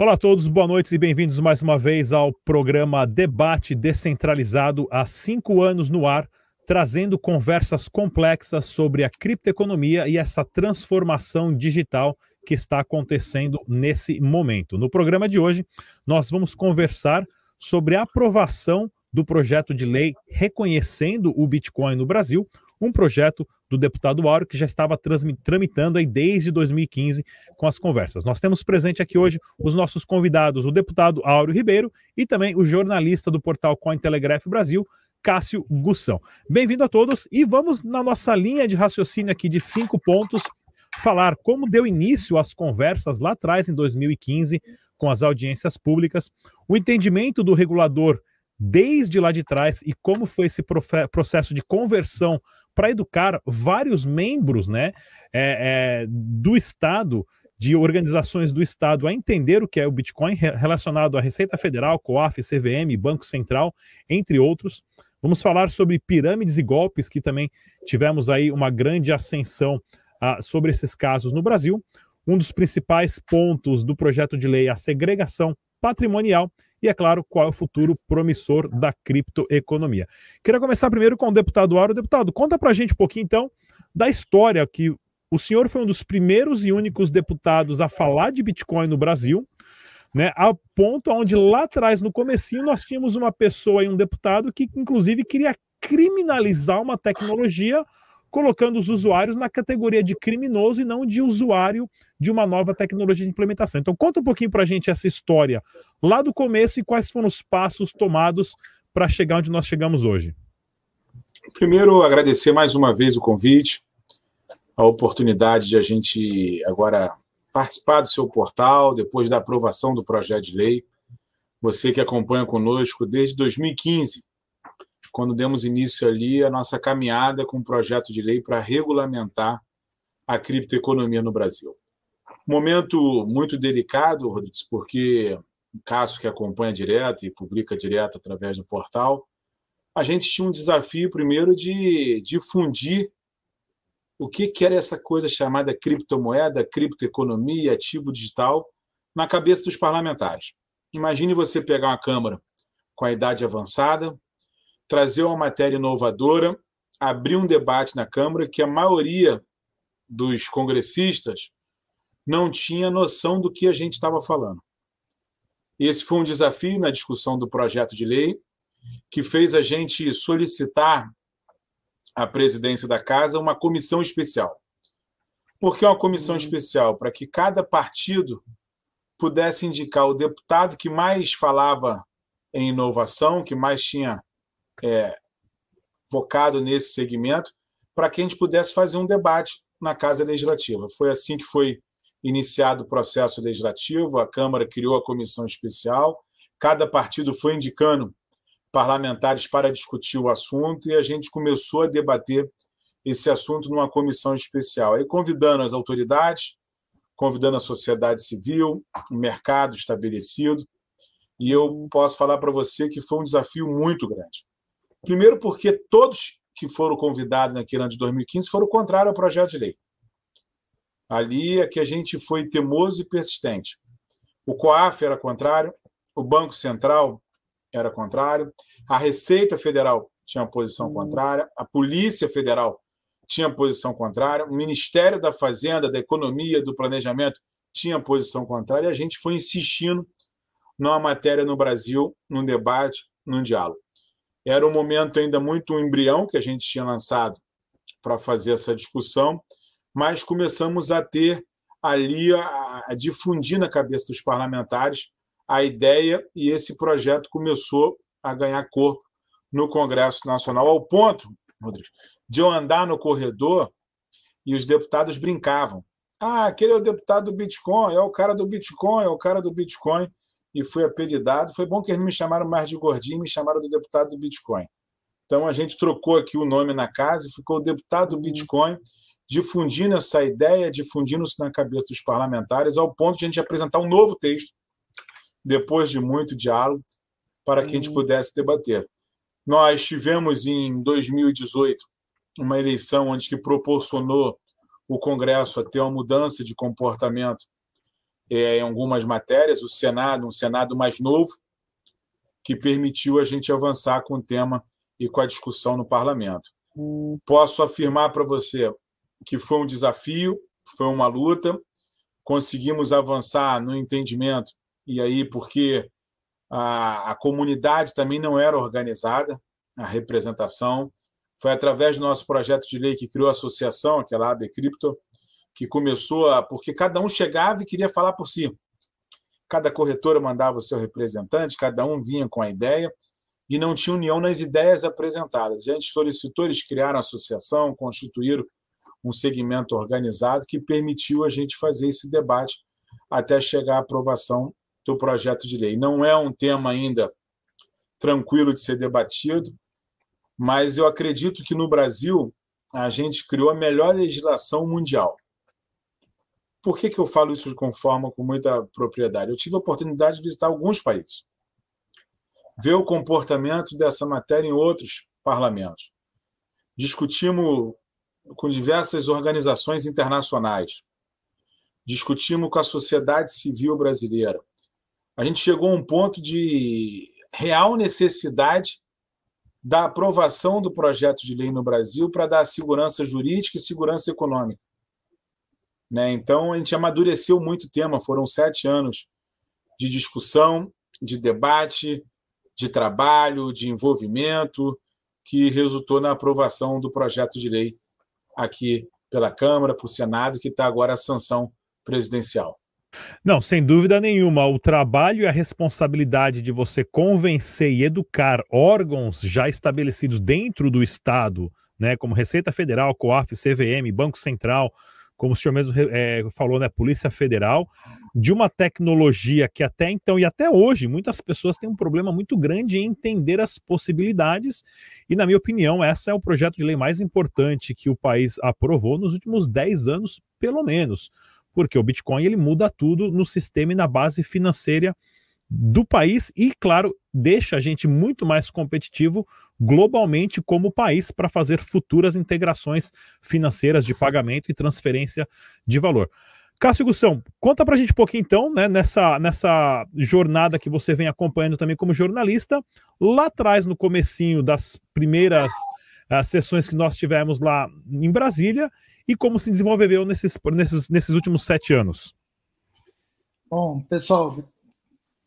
Olá a todos, boa noite e bem-vindos mais uma vez ao programa Debate Descentralizado há cinco anos no ar, trazendo conversas complexas sobre a criptoeconomia e essa transformação digital que está acontecendo nesse momento. No programa de hoje, nós vamos conversar sobre a aprovação do projeto de lei reconhecendo o Bitcoin no Brasil, um projeto do deputado Áureo, que já estava tramitando aí desde 2015 com as conversas. Nós temos presente aqui hoje os nossos convidados, o deputado Áureo Ribeiro e também o jornalista do portal Cointelegraph Brasil, Cássio Gussão. Bem-vindo a todos e vamos na nossa linha de raciocínio aqui de cinco pontos falar como deu início às conversas lá atrás, em 2015, com as audiências públicas, o entendimento do regulador desde lá de trás e como foi esse processo de conversão para educar vários membros né, é, é, do Estado, de organizações do Estado, a entender o que é o Bitcoin relacionado à Receita Federal, COAF, CVM, Banco Central, entre outros. Vamos falar sobre pirâmides e golpes, que também tivemos aí uma grande ascensão ah, sobre esses casos no Brasil. Um dos principais pontos do projeto de lei é a segregação patrimonial e, é claro, qual é o futuro promissor da criptoeconomia. Queria começar primeiro com o deputado Aro. Deputado, conta para a gente um pouquinho, então, da história que o senhor foi um dos primeiros e únicos deputados a falar de Bitcoin no Brasil, né, a ponto onde lá atrás, no comecinho, nós tínhamos uma pessoa e um deputado que, inclusive, queria criminalizar uma tecnologia colocando os usuários na categoria de criminoso e não de usuário de uma nova tecnologia de implementação. Então, conta um pouquinho para a gente essa história lá do começo e quais foram os passos tomados para chegar onde nós chegamos hoje. Primeiro, agradecer mais uma vez o convite, a oportunidade de a gente agora participar do seu portal, depois da aprovação do projeto de lei. Você que acompanha conosco desde 2015, quando demos início ali a nossa caminhada com um projeto de lei para regulamentar a criptoeconomia no Brasil. Momento muito delicado, Rodrigues, porque o caso que acompanha direto e publica direto através do portal, a gente tinha um desafio primeiro de difundir o que, que era essa coisa chamada criptomoeda, criptoeconomia, ativo digital, na cabeça dos parlamentares. Imagine você pegar uma Câmara com a idade avançada, trazer uma matéria inovadora, abrir um debate na Câmara que a maioria dos congressistas não tinha noção do que a gente estava falando. Esse foi um desafio na discussão do projeto de lei que fez a gente solicitar à presidência da casa uma comissão especial. Por que uma comissão uhum. especial? Para que cada partido pudesse indicar o deputado que mais falava em inovação, que mais tinha é, focado nesse segmento, para que a gente pudesse fazer um debate na Casa Legislativa. Foi assim que foi iniciado o processo legislativo, a Câmara criou a comissão especial, cada partido foi indicando parlamentares para discutir o assunto e a gente começou a debater esse assunto numa comissão especial, aí convidando as autoridades, convidando a sociedade civil, o mercado estabelecido, e eu posso falar para você que foi um desafio muito grande. Primeiro, porque todos que foram convidados naquele ano de 2015 foram contrários ao projeto de lei. Ali é que a gente foi teimoso e persistente. O COAF era contrário, o Banco Central era contrário, a Receita Federal tinha posição contrária, a Polícia Federal tinha posição contrária, o Ministério da Fazenda, da Economia, do Planejamento tinha posição contrária, e a gente foi insistindo numa matéria no Brasil, num debate, num diálogo. Era um momento ainda muito embrião que a gente tinha lançado para fazer essa discussão, mas começamos a ter ali a, a difundir na cabeça dos parlamentares a ideia e esse projeto começou a ganhar corpo no Congresso Nacional, ao ponto, Rodrigo, de eu andar no corredor e os deputados brincavam. Ah, aquele é o deputado do Bitcoin, é o cara do Bitcoin, é o cara do Bitcoin. E fui apelidado. Foi bom que eles me chamaram mais de gordinho, me chamaram do deputado do Bitcoin. Então a gente trocou aqui o nome na casa e ficou o deputado do uhum. Bitcoin, difundindo essa ideia, difundindo-se na cabeça dos parlamentares, ao ponto de a gente apresentar um novo texto, depois de muito diálogo, para que a gente uhum. pudesse debater. Nós tivemos em 2018 uma eleição onde que proporcionou o Congresso a ter uma mudança de comportamento é, em algumas matérias, o Senado, um Senado mais novo, que permitiu a gente avançar com o tema e com a discussão no parlamento. Posso afirmar para você que foi um desafio, foi uma luta, conseguimos avançar no entendimento, e aí porque a, a comunidade também não era organizada, a representação, foi através do nosso projeto de lei que criou a associação, aquela AB Cripto, que começou a. porque cada um chegava e queria falar por si. Cada corretora mandava o seu representante, cada um vinha com a ideia, e não tinha união nas ideias apresentadas. A gente solicitou, eles criaram a associação, constituíram um segmento organizado que permitiu a gente fazer esse debate até chegar à aprovação do projeto de lei. Não é um tema ainda tranquilo de ser debatido, mas eu acredito que no Brasil a gente criou a melhor legislação mundial. Por que, que eu falo isso com forma, com muita propriedade? Eu tive a oportunidade de visitar alguns países, ver o comportamento dessa matéria em outros parlamentos. Discutimos com diversas organizações internacionais, discutimos com a sociedade civil brasileira. A gente chegou a um ponto de real necessidade da aprovação do projeto de lei no Brasil para dar segurança jurídica e segurança econômica. Né? Então, a gente amadureceu muito o tema, foram sete anos de discussão, de debate, de trabalho, de envolvimento, que resultou na aprovação do projeto de lei aqui pela Câmara, para o Senado, que está agora a sanção presidencial. Não, sem dúvida nenhuma. O trabalho e a responsabilidade de você convencer e educar órgãos já estabelecidos dentro do Estado, né, como Receita Federal, COAF, CVM, Banco Central, como o senhor mesmo é, falou, né, Polícia Federal, de uma tecnologia que até então e até hoje muitas pessoas têm um problema muito grande em entender as possibilidades. E, na minha opinião, essa é o projeto de lei mais importante que o país aprovou nos últimos 10 anos, pelo menos porque o Bitcoin ele muda tudo no sistema e na base financeira do país e, claro, deixa a gente muito mais competitivo globalmente como país para fazer futuras integrações financeiras de pagamento e transferência de valor. Cássio Gussão, conta para a gente um pouquinho então, né, nessa, nessa jornada que você vem acompanhando também como jornalista, lá atrás no comecinho das primeiras uh, sessões que nós tivemos lá em Brasília e como se desenvolveu nesses, nesses, nesses últimos sete anos. Bom, pessoal,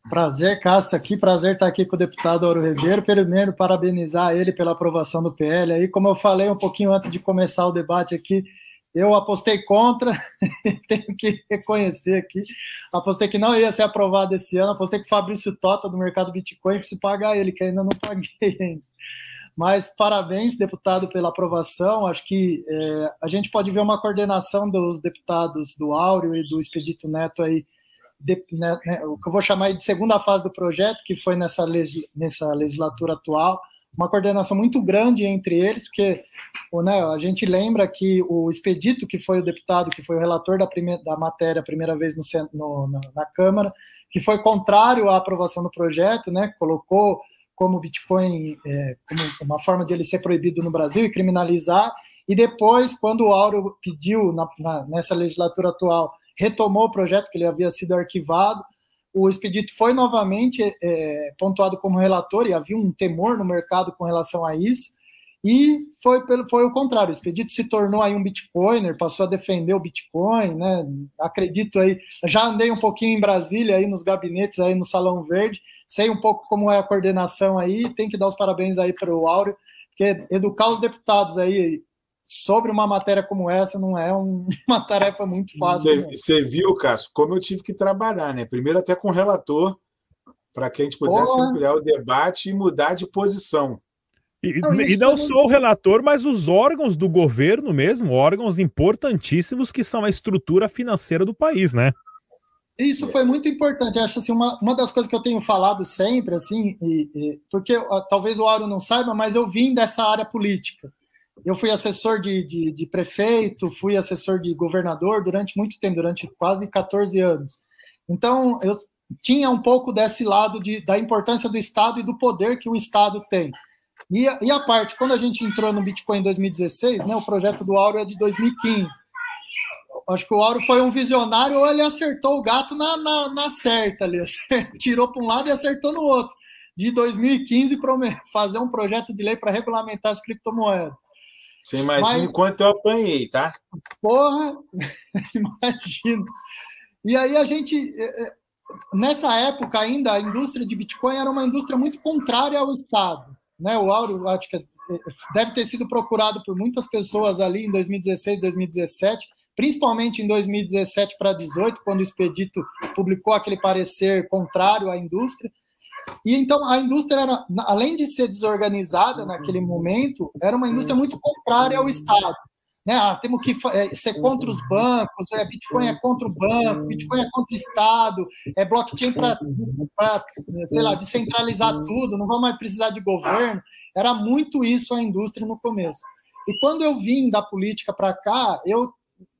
prazer, Castro, aqui, prazer estar aqui com o deputado Auro Ribeiro. Primeiro, parabenizar ele pela aprovação do PL. Aí, como eu falei um pouquinho antes de começar o debate aqui, eu apostei contra, tenho que reconhecer aqui. Apostei que não ia ser aprovado esse ano, apostei que o Fabrício Tota do mercado Bitcoin preciso pagar ele, que ainda não paguei ainda. Mas parabéns, deputado, pela aprovação. Acho que é, a gente pode ver uma coordenação dos deputados do Áureo e do Expedito Neto aí, de, né, né, o que eu vou chamar de segunda fase do projeto, que foi nessa, legis, nessa legislatura atual, uma coordenação muito grande entre eles, porque né, a gente lembra que o Expedito, que foi o deputado, que foi o relator da, primeira, da matéria a primeira vez no, no, na, na Câmara, que foi contrário à aprovação do projeto, né, colocou como Bitcoin, é, como uma forma de ele ser proibido no Brasil e criminalizar. E depois, quando o Auro pediu, na, na, nessa legislatura atual, retomou o projeto, que ele havia sido arquivado, o Expedito foi novamente é, pontuado como relator, e havia um temor no mercado com relação a isso, e foi, pelo, foi o contrário, o Expedito se tornou aí um Bitcoiner, passou a defender o Bitcoin, né, acredito aí, já andei um pouquinho em Brasília, aí nos gabinetes, aí no Salão Verde, sei um pouco como é a coordenação aí, tem que dar os parabéns aí para o Áureo, porque educar os deputados aí sobre uma matéria como essa não é um, uma tarefa muito fácil. Você, né? viu, Cássio, como eu tive que trabalhar, né? Primeiro até com o relator, para que a gente pudesse Porra. ampliar o debate e mudar de posição. E não, e não só o relator, mas os órgãos do governo mesmo, órgãos importantíssimos que são a estrutura financeira do país, né? Isso foi muito importante. Eu acho assim, uma, uma das coisas que eu tenho falado sempre, assim, e, e, porque talvez o Auro não saiba, mas eu vim dessa área política. Eu fui assessor de, de, de, prefeito, fui assessor de governador durante muito tempo, durante quase 14 anos. Então, eu tinha um pouco desse lado de, da importância do Estado e do poder que o Estado tem. E, e a parte, quando a gente entrou no Bitcoin em 2016, né, o projeto do Auro é de 2015 acho que o Auro foi um visionário ou ele acertou o gato na, na, na certa ali. Tirou para um lado e acertou no outro. De 2015 para fazer um projeto de lei para regulamentar as criptomoedas. Você imagina Mas, quanto eu apanhei, tá? Porra, imagino. E aí a gente, é, é, nessa época ainda, a indústria de Bitcoin era uma indústria muito contrária ao Estado. Né? O Auro, acho que é, deve ter sido procurado por muitas pessoas ali em 2016, 2017 principalmente em 2017 para 2018, quando o Expedito publicou aquele parecer contrário à indústria. E então a indústria, era, além de ser desorganizada naquele momento, era uma indústria muito contrária ao Estado. Né? Ah, temos que é, ser contra os bancos, é, Bitcoin é contra o banco, Bitcoin é contra o Estado, é blockchain para, sei lá, descentralizar tudo, não vamos mais precisar de governo. Era muito isso a indústria no começo. E quando eu vim da política para cá, eu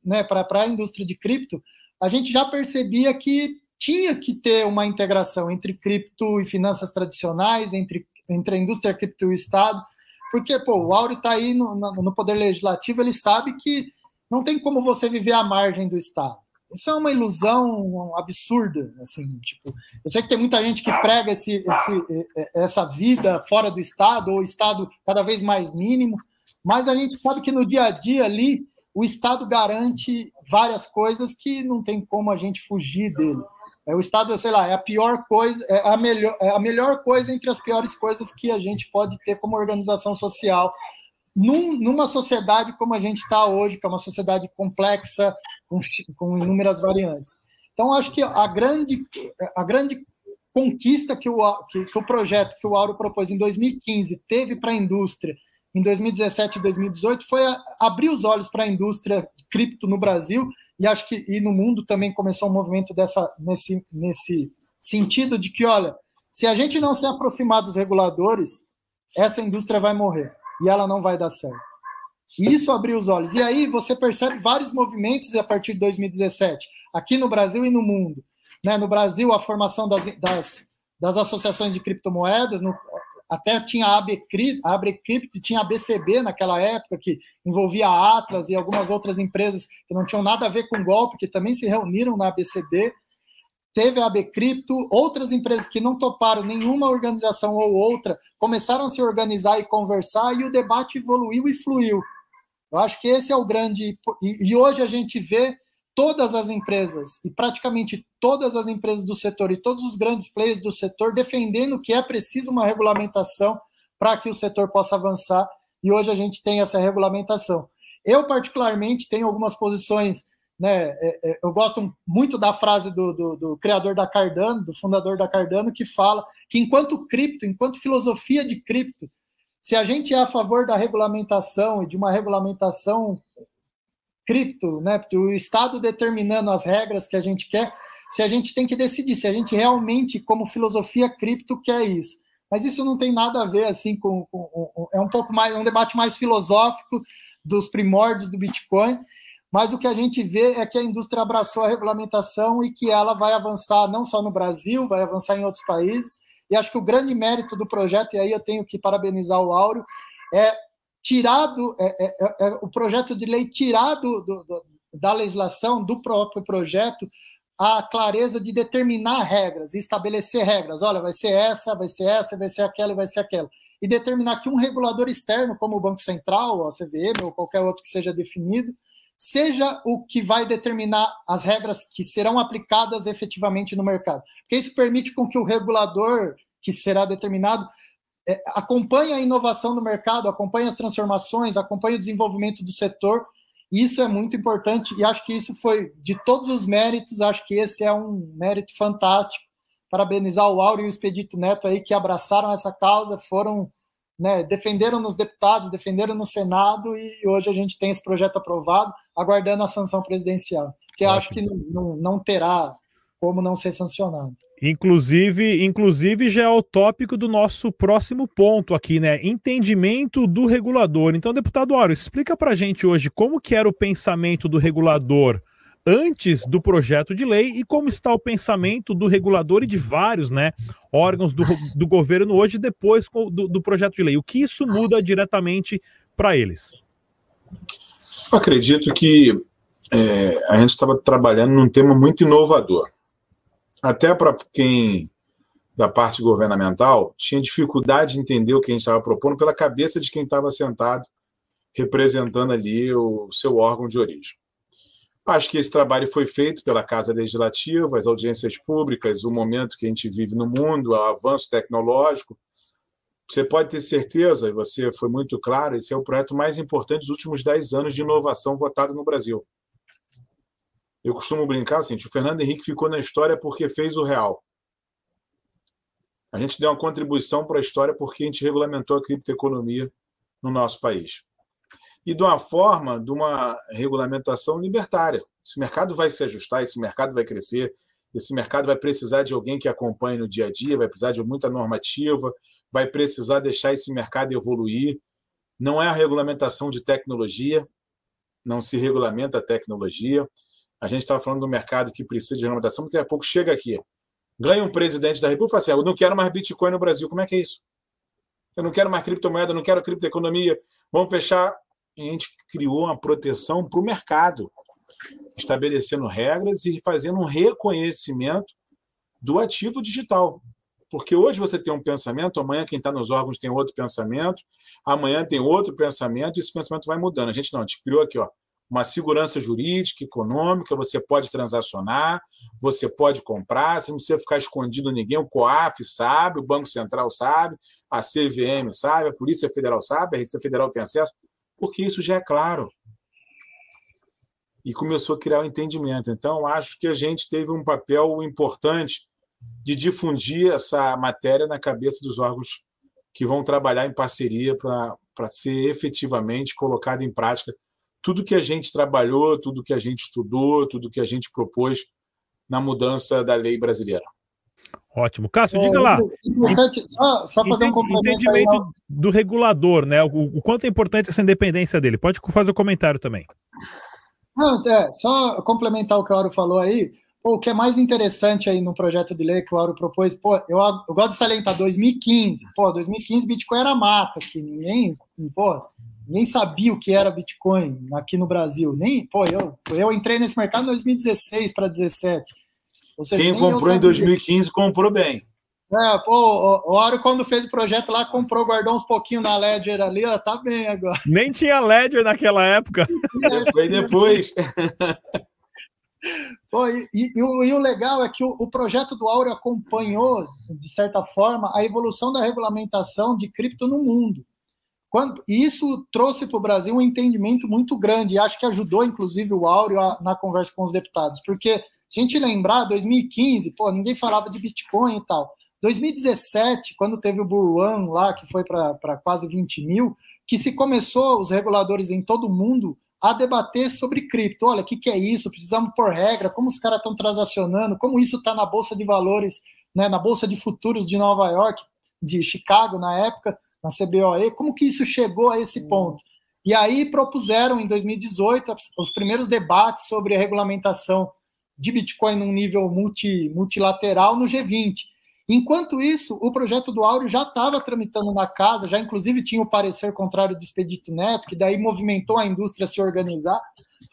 né, para a indústria de cripto, a gente já percebia que tinha que ter uma integração entre cripto e finanças tradicionais, entre, entre a indústria cripto e o Estado, porque pô, o Áureo está aí no, no Poder Legislativo, ele sabe que não tem como você viver à margem do Estado. Isso é uma ilusão absurda, assim, tipo, eu sei que tem muita gente que prega esse, esse, essa vida fora do Estado, ou Estado cada vez mais mínimo, mas a gente sabe que no dia a dia ali o Estado garante várias coisas que não tem como a gente fugir dele. É, o Estado, sei lá, é a pior coisa, é a melhor, é a melhor coisa entre as piores coisas que a gente pode ter como organização social num, numa sociedade como a gente está hoje, que é uma sociedade complexa, com, com inúmeras variantes. Então, acho que a grande, a grande conquista que o, que, que o projeto que o Auro propôs em 2015 teve para a indústria em 2017 e 2018 foi abrir os olhos para a indústria cripto no Brasil e acho que e no mundo também começou um movimento dessa nesse nesse sentido de que olha se a gente não se aproximar dos reguladores essa indústria vai morrer e ela não vai dar certo e isso abriu os olhos e aí você percebe vários movimentos a partir de 2017 aqui no Brasil e no mundo né? no Brasil a formação das, das das associações de criptomoedas, no, até tinha a Abrecrypt, tinha a BCB naquela época, que envolvia a Atlas e algumas outras empresas que não tinham nada a ver com golpe, que também se reuniram na ABCB. Teve a Abcrypto, outras empresas que não toparam nenhuma organização ou outra, começaram a se organizar e conversar, e o debate evoluiu e fluiu. Eu acho que esse é o grande. E, e hoje a gente vê todas as empresas e praticamente todas as empresas do setor e todos os grandes players do setor defendendo que é preciso uma regulamentação para que o setor possa avançar e hoje a gente tem essa regulamentação. Eu, particularmente, tenho algumas posições, né? É, é, eu gosto muito da frase do, do, do criador da Cardano, do fundador da Cardano, que fala que enquanto cripto, enquanto filosofia de cripto, se a gente é a favor da regulamentação e de uma regulamentação cripto, né? O Estado determinando as regras que a gente quer, se a gente tem que decidir se a gente realmente, como filosofia cripto, quer isso. Mas isso não tem nada a ver assim com, com, com é um pouco mais é um debate mais filosófico dos primórdios do Bitcoin. Mas o que a gente vê é que a indústria abraçou a regulamentação e que ela vai avançar não só no Brasil, vai avançar em outros países. E acho que o grande mérito do projeto, e aí eu tenho que parabenizar o Áureo, é tirado é, é, é, é, o projeto de lei tirado do, do, da legislação, do próprio projeto, a clareza de determinar regras, estabelecer regras. Olha, vai ser essa, vai ser essa, vai ser aquela, vai ser aquela. E determinar que um regulador externo, como o Banco Central, a CVM ou qualquer outro que seja definido, seja o que vai determinar as regras que serão aplicadas efetivamente no mercado. Porque isso permite com que o regulador que será determinado é, acompanha a inovação do mercado, acompanha as transformações, acompanha o desenvolvimento do setor. Isso é muito importante e acho que isso foi de todos os méritos, acho que esse é um mérito fantástico. Parabenizar o Áureo e o Expedito Neto aí que abraçaram essa causa, foram né, defenderam nos deputados, defenderam no Senado e hoje a gente tem esse projeto aprovado, aguardando a sanção presidencial, que acho que não, não terá como não ser sancionado. Inclusive, inclusive já é o tópico do nosso próximo ponto aqui, né? Entendimento do regulador. Então, deputado Oro, explica para gente hoje como que era o pensamento do regulador antes do projeto de lei e como está o pensamento do regulador e de vários né, órgãos do, do governo hoje depois do, do projeto de lei. O que isso muda diretamente para eles? Eu acredito que é, a gente estava trabalhando num tema muito inovador. Até para quem da parte governamental tinha dificuldade de entender o que a gente estava propondo pela cabeça de quem estava sentado representando ali o seu órgão de origem. Acho que esse trabalho foi feito pela Casa Legislativa, as audiências públicas, o momento que a gente vive no mundo, o avanço tecnológico. Você pode ter certeza, e você foi muito claro, esse é o projeto mais importante dos últimos 10 anos de inovação votado no Brasil. Eu costumo brincar assim, o Fernando Henrique ficou na história porque fez o real. A gente deu uma contribuição para a história porque a gente regulamentou a criptoeconomia no nosso país e de uma forma de uma regulamentação libertária. Esse mercado vai se ajustar, esse mercado vai crescer, esse mercado vai precisar de alguém que acompanhe no dia a dia, vai precisar de muita normativa, vai precisar deixar esse mercado evoluir. Não é a regulamentação de tecnologia, não se regulamenta a tecnologia. A gente estava falando do mercado que precisa de regulamentação, daqui a pouco chega aqui, ganha um presidente da República e fala assim: eu não quero mais Bitcoin no Brasil. Como é que é isso? Eu não quero mais criptomoeda, eu não quero criptoeconomia. Vamos fechar a gente criou uma proteção para o mercado, estabelecendo regras e fazendo um reconhecimento do ativo digital. Porque hoje você tem um pensamento, amanhã quem está nos órgãos tem outro pensamento, amanhã tem outro pensamento, e esse pensamento vai mudando. A gente não, a gente criou aqui ó, uma segurança jurídica, econômica, você pode transacionar, você pode comprar, você não precisa ficar escondido ninguém, o COAF sabe, o Banco Central sabe, a CVM sabe, a Polícia Federal sabe, a Receita Federal tem acesso porque isso já é claro. E começou a criar o um entendimento. Então, acho que a gente teve um papel importante de difundir essa matéria na cabeça dos órgãos que vão trabalhar em parceria para ser efetivamente colocado em prática tudo que a gente trabalhou, tudo que a gente estudou, tudo que a gente propôs na mudança da lei brasileira. Ótimo. Cássio, diga lá. Só, só fazer um complemento. Entendimento aí, do regulador, né? O, o, quanto é importante essa independência dele. Pode fazer o um comentário também. Não, é, só complementar o que o Auro falou aí. Pô, o que é mais interessante aí no projeto de lei que o Auro propôs, pô, eu, eu gosto de salientar 2015. Pô, 2015 Bitcoin era mata aqui. Ninguém, pô, ninguém sabia o que era Bitcoin aqui no Brasil. Nem, pô, eu, eu entrei nesse mercado em 2016 para 2017. Seja, Quem comprou em 2015 comprou bem. É, pô, o Oro, quando fez o projeto lá, comprou, guardou uns pouquinhos na Ledger ali, ó, tá bem agora. Nem tinha Ledger naquela época. Foi depois. Pô, e, e, e, o, e, o, legal é que o, o, projeto do Áureo acompanhou, de certa forma, a evolução da regulamentação de cripto no mundo. Quando, isso trouxe para o Brasil um entendimento muito grande, e acho que ajudou, inclusive, o Áureo a, na conversa com os deputados, porque se a gente lembrar, 2015, pô, ninguém falava de Bitcoin e tal. 2017, quando teve o Bull lá, que foi para quase 20 mil, que se começou, os reguladores em todo o mundo, a debater sobre cripto. Olha, o que, que é isso? Precisamos pôr regra, como os caras estão transacionando, como isso está na Bolsa de Valores, né, na Bolsa de Futuros de Nova York, de Chicago na época, na CBOE, como que isso chegou a esse ponto? E aí propuseram em 2018 os primeiros debates sobre a regulamentação de Bitcoin num nível multi, multilateral no G20. Enquanto isso, o projeto do Áureo já estava tramitando na casa, já inclusive tinha o parecer contrário do Expedito Neto, que daí movimentou a indústria a se organizar.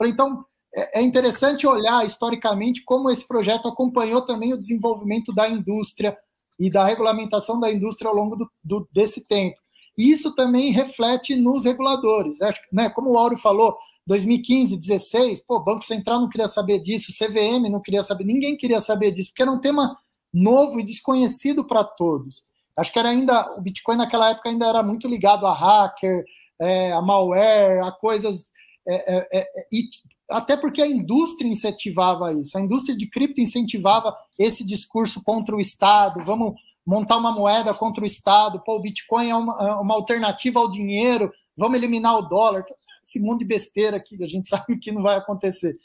Então, é, é interessante olhar historicamente como esse projeto acompanhou também o desenvolvimento da indústria e da regulamentação da indústria ao longo do, do, desse tempo. E isso também reflete nos reguladores. Acho, né, como o Áureo falou, 2015, 16, pô, Banco Central não queria saber disso, CVM não queria saber, ninguém queria saber disso, porque era um tema novo e desconhecido para todos. Acho que era ainda, o Bitcoin naquela época ainda era muito ligado a hacker, é, a malware, a coisas. É, é, é e até porque a indústria incentivava isso, a indústria de cripto incentivava esse discurso contra o Estado, vamos, montar uma moeda contra o Estado, pô, o Bitcoin é uma, é uma alternativa ao dinheiro, vamos eliminar o dólar. Esse mundo de besteira que a gente sabe que não vai acontecer.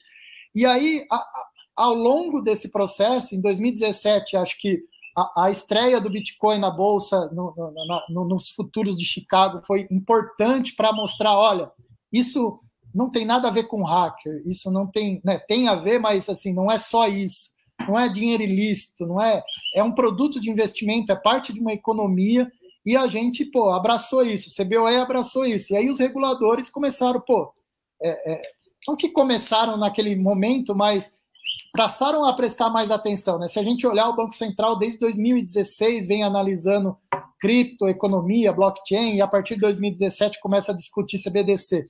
E aí, a, a, ao longo desse processo, em 2017, acho que a, a estreia do Bitcoin na Bolsa, no, no, no, nos futuros de Chicago, foi importante para mostrar: olha, isso não tem nada a ver com hacker, isso não tem, né, tem a ver, mas assim, não é só isso, não é dinheiro ilícito, não é, é um produto de investimento, é parte de uma economia, e a gente, pô, abraçou isso, o CBOE abraçou isso, e aí os reguladores começaram, pô, é, é, não que começaram naquele momento, mas passaram a prestar mais atenção. Né? Se a gente olhar o Banco Central desde 2016 vem analisando cripto, economia, blockchain, e a partir de 2017 começa a discutir CBDC.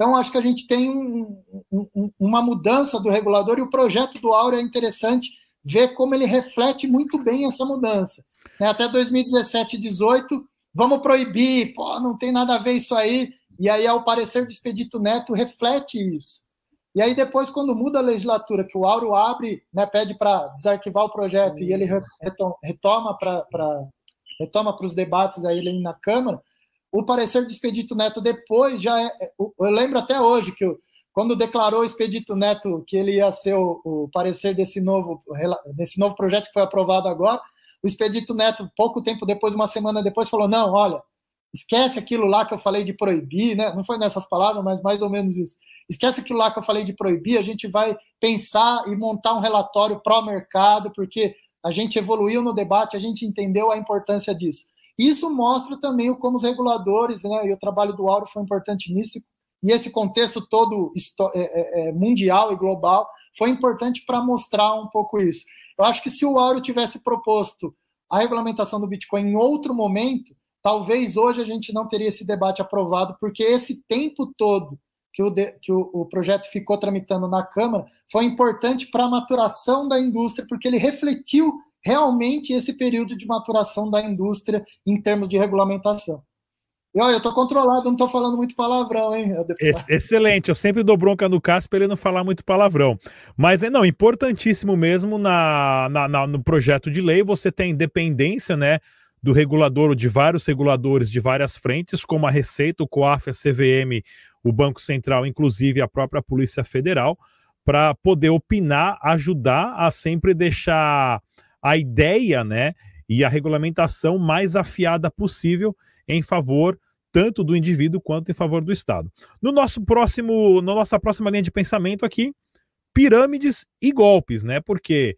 Então, acho que a gente tem um, um, uma mudança do regulador e o projeto do Áureo é interessante ver como ele reflete muito bem essa mudança. Né? Até 2017 e 2018, vamos proibir, pô, não tem nada a ver isso aí. E aí, ao parecer do Expedito Neto, reflete isso. E aí depois, quando muda a legislatura, que o Auro abre, né, pede para desarquivar o projeto e ele retoma para retoma os debates ele na Câmara, o parecer do Expedito Neto depois já é. é eu lembro até hoje que quando declarou o Expedito Neto que ele ia ser o, o parecer desse novo, desse novo projeto que foi aprovado agora, o Expedito Neto, pouco tempo depois, uma semana depois, falou: não, olha, esquece aquilo lá que eu falei de proibir, né? Não foi nessas palavras, mas mais ou menos isso. Esquece aquilo lá que eu falei de proibir, a gente vai pensar e montar um relatório pró-mercado, porque a gente evoluiu no debate, a gente entendeu a importância disso. Isso mostra também como os reguladores, né, e o trabalho do Auro foi importante nisso, e esse contexto todo é, é, é, mundial e global foi importante para mostrar um pouco isso. Eu acho que se o Auro tivesse proposto a regulamentação do Bitcoin em outro momento, talvez hoje a gente não teria esse debate aprovado, porque esse tempo todo que o, de, que o, o projeto ficou tramitando na Câmara foi importante para a maturação da indústria, porque ele refletiu realmente esse período de maturação da indústria em termos de regulamentação. E olha, eu estou controlado, não estou falando muito palavrão, hein? Excelente, eu sempre dou bronca no Cássio para ele não falar muito palavrão. Mas não, importantíssimo mesmo na, na, na, no projeto de lei você tem independência, né? do regulador ou de vários reguladores de várias frentes, como a Receita, o COAF, a CVM, o Banco Central, inclusive a própria Polícia Federal, para poder opinar, ajudar a sempre deixar a ideia, né, e a regulamentação mais afiada possível em favor tanto do indivíduo quanto em favor do Estado. No nosso próximo, na nossa próxima linha de pensamento aqui, pirâmides e golpes, né? Porque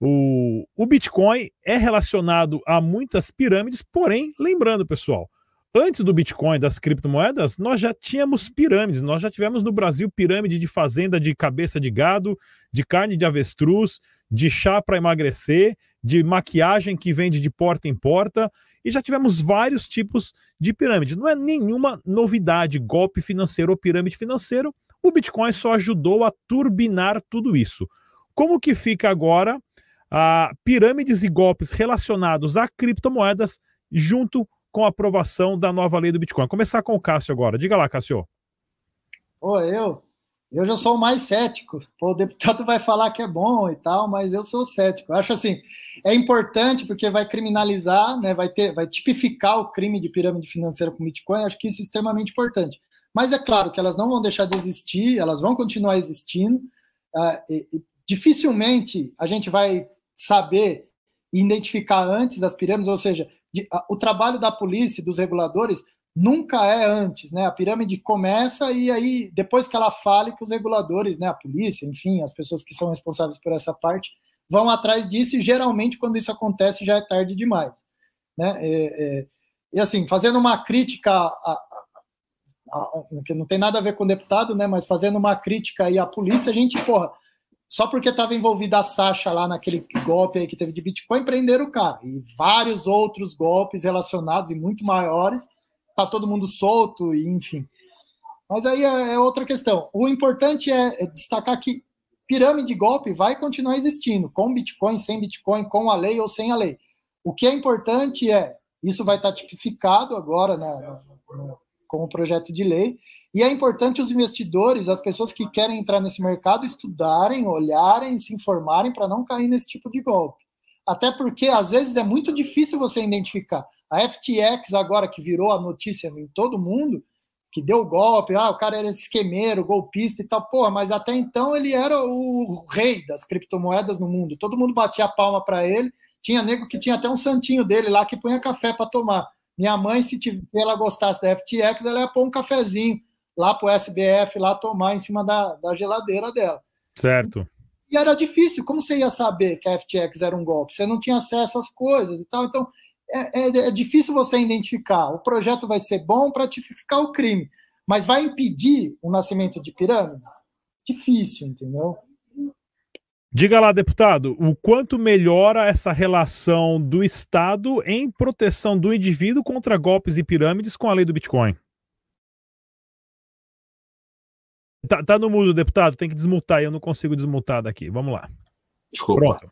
o, o Bitcoin é relacionado a muitas pirâmides, porém, lembrando, pessoal, antes do Bitcoin, das criptomoedas, nós já tínhamos pirâmides. Nós já tivemos no Brasil pirâmide de fazenda de cabeça de gado, de carne de avestruz, de chá para emagrecer, de maquiagem que vende de porta em porta, e já tivemos vários tipos de pirâmide. Não é nenhuma novidade, golpe financeiro ou pirâmide financeiro. O Bitcoin só ajudou a turbinar tudo isso. Como que fica agora a pirâmides e golpes relacionados a criptomoedas junto com a aprovação da nova lei do Bitcoin. Começar com o Cássio agora. Diga lá, Cássio. Ô, eu, eu já sou mais cético. Pô, o deputado vai falar que é bom e tal, mas eu sou cético. Eu acho assim, é importante porque vai criminalizar, né, vai ter, vai tipificar o crime de pirâmide financeira com Bitcoin. acho que isso é extremamente importante. Mas é claro que elas não vão deixar de existir, elas vão continuar existindo. Uh, e, e, dificilmente a gente vai saber identificar antes as pirâmides, ou seja, o trabalho da polícia, dos reguladores, nunca é antes, né? A pirâmide começa e aí, depois que ela fale, que os reguladores, né, a polícia, enfim, as pessoas que são responsáveis por essa parte, vão atrás disso e geralmente quando isso acontece já é tarde demais, né? É, é, e assim, fazendo uma crítica a, a, a, que não tem nada a ver com o deputado, né? Mas fazendo uma crítica aí à polícia, a gente, porra, só porque estava envolvida a Sasha lá naquele golpe aí que teve de Bitcoin, prenderam o cara. E vários outros golpes relacionados e muito maiores, tá todo mundo solto, e enfim. Mas aí é, é outra questão. O importante é, é destacar que pirâmide de golpe vai continuar existindo, com Bitcoin, sem Bitcoin, com a lei ou sem a lei. O que é importante é, isso vai estar tipificado agora né, com o projeto de lei, e é importante os investidores, as pessoas que querem entrar nesse mercado, estudarem, olharem, se informarem para não cair nesse tipo de golpe. até porque às vezes é muito difícil você identificar. A FTX, agora que virou a notícia em todo mundo, que deu golpe, ah, o cara era esquemeiro, golpista e tal, porra, mas até então ele era o rei das criptomoedas no mundo. Todo mundo batia a palma para ele. Tinha nego que tinha até um santinho dele lá que punha café para tomar. Minha mãe, se, ela gostasse da FTX, ela ia pôr um cafezinho lá pro SBF, lá tomar em cima da, da geladeira dela. Certo. E era difícil, como você ia saber que a FTX era um golpe? Você não tinha acesso às coisas e tal. Então, é, é, é difícil você identificar. O projeto vai ser bom para tipificar o crime, mas vai impedir o nascimento de pirâmides? Difícil, entendeu? Diga lá, deputado, o quanto melhora essa relação do Estado em proteção do indivíduo contra golpes e pirâmides com a lei do Bitcoin? Tá, tá no mudo, deputado, tem que desmutar, eu não consigo desmutar daqui. Vamos lá. Desculpa. Pronto.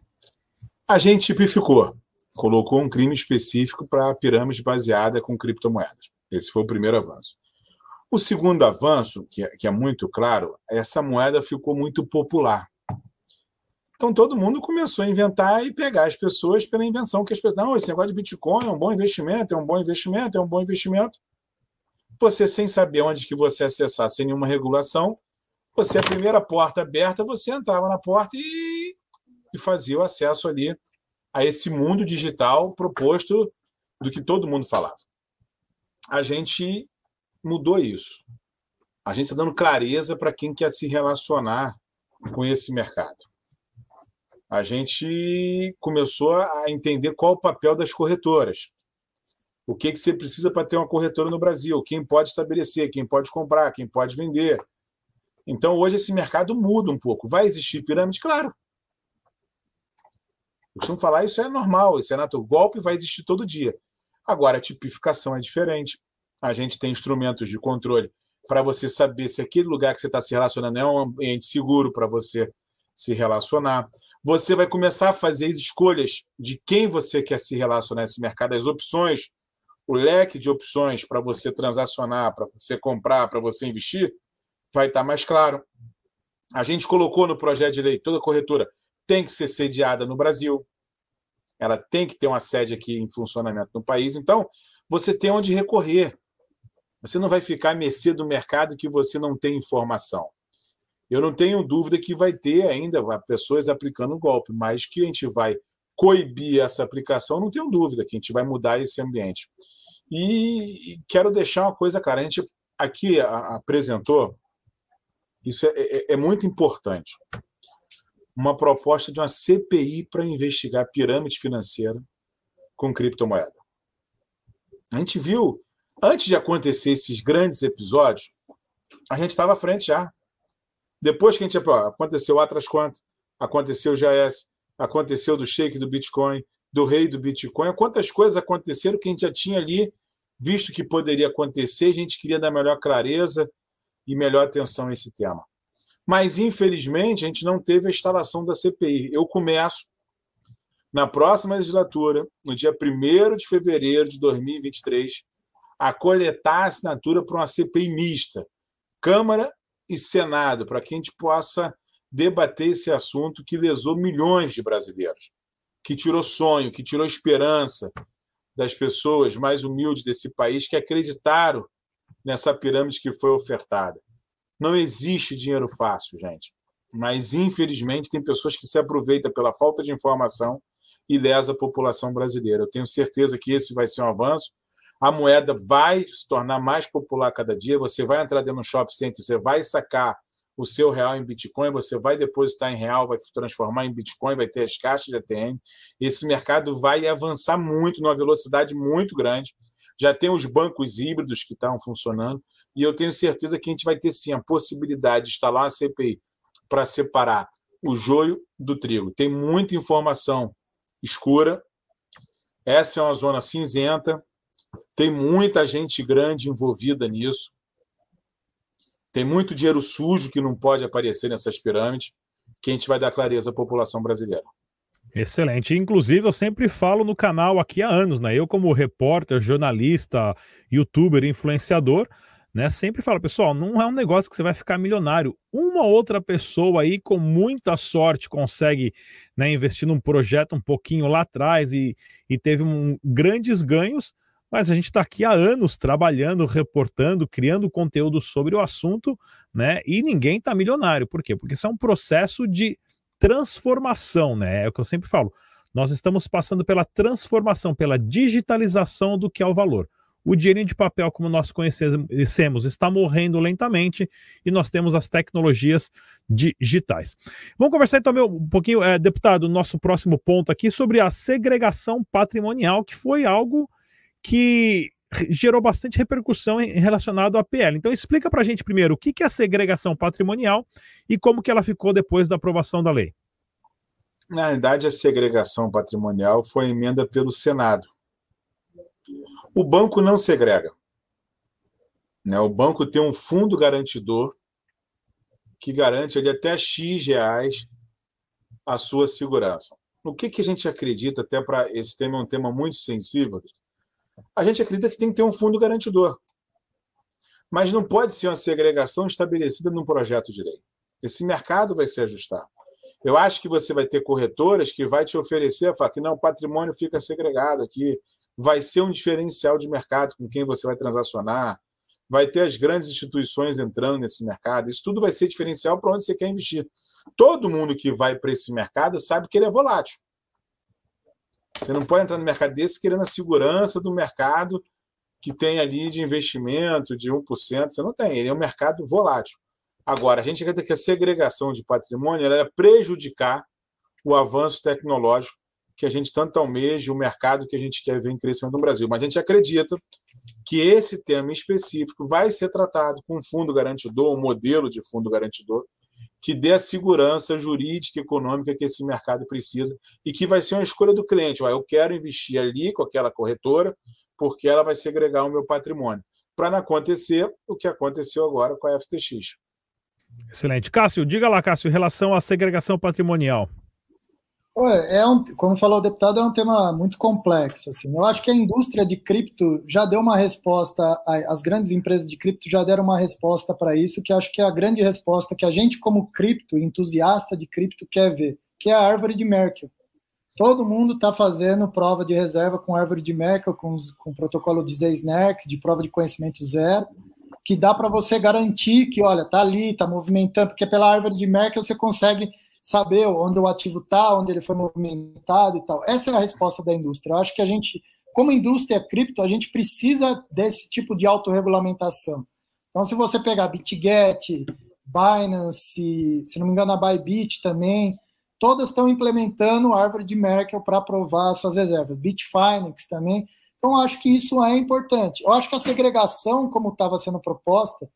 A gente tipificou colocou um crime específico para pirâmide baseada com criptomoedas. Esse foi o primeiro avanço. O segundo avanço, que é, que é muito claro, essa moeda ficou muito popular. Então todo mundo começou a inventar e pegar as pessoas pela invenção que as pessoas. Não, esse negócio de Bitcoin é um bom investimento, é um bom investimento, é um bom investimento. Você, sem saber onde que você acessar, sem nenhuma regulação, você, a primeira porta aberta, você entrava na porta e, e fazia o acesso ali a esse mundo digital proposto do que todo mundo falava. A gente mudou isso. A gente está dando clareza para quem quer se relacionar com esse mercado. A gente começou a entender qual o papel das corretoras. O que, que você precisa para ter uma corretora no Brasil? Quem pode estabelecer, quem pode comprar, quem pode vender. Então, hoje, esse mercado muda um pouco. Vai existir pirâmide? Claro. Costumo falar, isso é normal, isso é natural. Golpe vai existir todo dia. Agora, a tipificação é diferente. A gente tem instrumentos de controle para você saber se aquele lugar que você está se relacionando é um ambiente seguro para você se relacionar. Você vai começar a fazer as escolhas de quem você quer se relacionar nesse mercado, as opções, o leque de opções para você transacionar, para você comprar, para você investir, vai estar tá mais claro. A gente colocou no projeto de lei toda corretora tem que ser sediada no Brasil, ela tem que ter uma sede aqui em funcionamento no país. Então, você tem onde recorrer. Você não vai ficar à mercê do mercado que você não tem informação. Eu não tenho dúvida que vai ter ainda pessoas aplicando golpe, mas que a gente vai coibir essa aplicação, não tenho dúvida que a gente vai mudar esse ambiente. E quero deixar uma coisa clara: a gente aqui apresentou, isso é, é, é muito importante uma proposta de uma CPI para investigar pirâmide financeira com criptomoeda. A gente viu, antes de acontecer esses grandes episódios, a gente estava à frente já. Depois que a gente aconteceu o Atlas Quanto, aconteceu o JS, aconteceu do shake do Bitcoin, do rei do Bitcoin, quantas coisas aconteceram que a gente já tinha ali visto que poderia acontecer, a gente queria dar melhor clareza e melhor atenção a esse tema. Mas, infelizmente, a gente não teve a instalação da CPI. Eu começo, na próxima legislatura, no dia 1 de fevereiro de 2023, a coletar assinatura para uma CPI mista, Câmara e Senado, para que a gente possa debater esse assunto que lesou milhões de brasileiros, que tirou sonho, que tirou esperança das pessoas mais humildes desse país que acreditaram nessa pirâmide que foi ofertada. Não existe dinheiro fácil, gente. Mas, infelizmente, tem pessoas que se aproveitam pela falta de informação e lesa a população brasileira. Eu tenho certeza que esse vai ser um avanço. A moeda vai se tornar mais popular cada dia. Você vai entrar dentro do shopping center, você vai sacar o seu real em Bitcoin, você vai depositar em real, vai transformar em Bitcoin, vai ter as caixas de ATM. Esse mercado vai avançar muito, numa velocidade muito grande. Já tem os bancos híbridos que estão funcionando. E eu tenho certeza que a gente vai ter sim a possibilidade de instalar uma CPI para separar o joio do trigo. Tem muita informação escura. Essa é uma zona cinzenta. Tem muita gente grande envolvida nisso. Tem muito dinheiro sujo que não pode aparecer nessas pirâmides, que a gente vai dar clareza à população brasileira. Excelente. Inclusive, eu sempre falo no canal aqui há anos, né? Eu, como repórter, jornalista, youtuber, influenciador, né? Sempre fala, pessoal, não é um negócio que você vai ficar milionário. Uma outra pessoa aí com muita sorte consegue né, investir num projeto um pouquinho lá atrás e, e teve um, grandes ganhos, mas a gente está aqui há anos trabalhando, reportando, criando conteúdo sobre o assunto, né? E ninguém está milionário. Por quê? Porque isso é um processo de transformação, né? É o que eu sempre falo. Nós estamos passando pela transformação, pela digitalização do que é o valor. O dinheirinho de papel, como nós conhecemos, está morrendo lentamente e nós temos as tecnologias digitais. Vamos conversar então um pouquinho, é, deputado, nosso próximo ponto aqui sobre a segregação patrimonial, que foi algo que gerou bastante repercussão em, relacionado à PL. Então explica para a gente primeiro o que, é a segregação patrimonial e como que ela ficou depois da aprovação da lei. Na verdade, a segregação patrimonial foi emenda pelo Senado. O banco não segrega. Né? O banco tem um fundo garantidor que garante até X reais a sua segurança. O que, que a gente acredita, até para esse tema é um tema muito sensível, a gente acredita que tem que ter um fundo garantidor. Mas não pode ser uma segregação estabelecida num projeto de lei. Esse mercado vai se ajustar. Eu acho que você vai ter corretoras que vai te oferecer, falar que não, o patrimônio fica segregado aqui, vai ser um diferencial de mercado com quem você vai transacionar, vai ter as grandes instituições entrando nesse mercado, isso tudo vai ser diferencial para onde você quer investir. Todo mundo que vai para esse mercado sabe que ele é volátil. Você não pode entrar no mercado desse querendo a segurança do mercado que tem ali de investimento de 1%, você não tem, ele é um mercado volátil. Agora, a gente acredita que a segregação de patrimônio ela é prejudicar o avanço tecnológico que a gente tanto almeja, o mercado que a gente quer ver em crescimento no Brasil. Mas a gente acredita que esse tema específico vai ser tratado com fundo garantidor, um modelo de fundo garantidor, que dê a segurança jurídica e econômica que esse mercado precisa e que vai ser uma escolha do cliente. eu quero investir ali com aquela corretora porque ela vai segregar o meu patrimônio. Para não acontecer o que aconteceu agora com a FTX. Excelente. Cássio, diga lá, Cássio, em relação à segregação patrimonial. É um, como falou o deputado, é um tema muito complexo. Assim. Eu acho que a indústria de cripto já deu uma resposta, as grandes empresas de cripto já deram uma resposta para isso, que acho que é a grande resposta que a gente, como cripto, entusiasta de cripto, quer ver, que é a árvore de Merkel. Todo mundo está fazendo prova de reserva com árvore de Merkel, com, os, com o protocolo de Zeisnerx, de prova de conhecimento zero, que dá para você garantir que, olha, está ali, está movimentando, porque pela árvore de Merkel você consegue saber onde o ativo está, onde ele foi movimentado e tal. Essa é a resposta da indústria. Eu acho que a gente, como indústria cripto, a gente precisa desse tipo de autorregulamentação. Então, se você pegar BitGet, Binance, se não me engano, a Bybit também, todas estão implementando a árvore de Merkel para aprovar suas reservas. Bitfinex também. Então, acho que isso é importante. Eu acho que a segregação, como estava sendo proposta,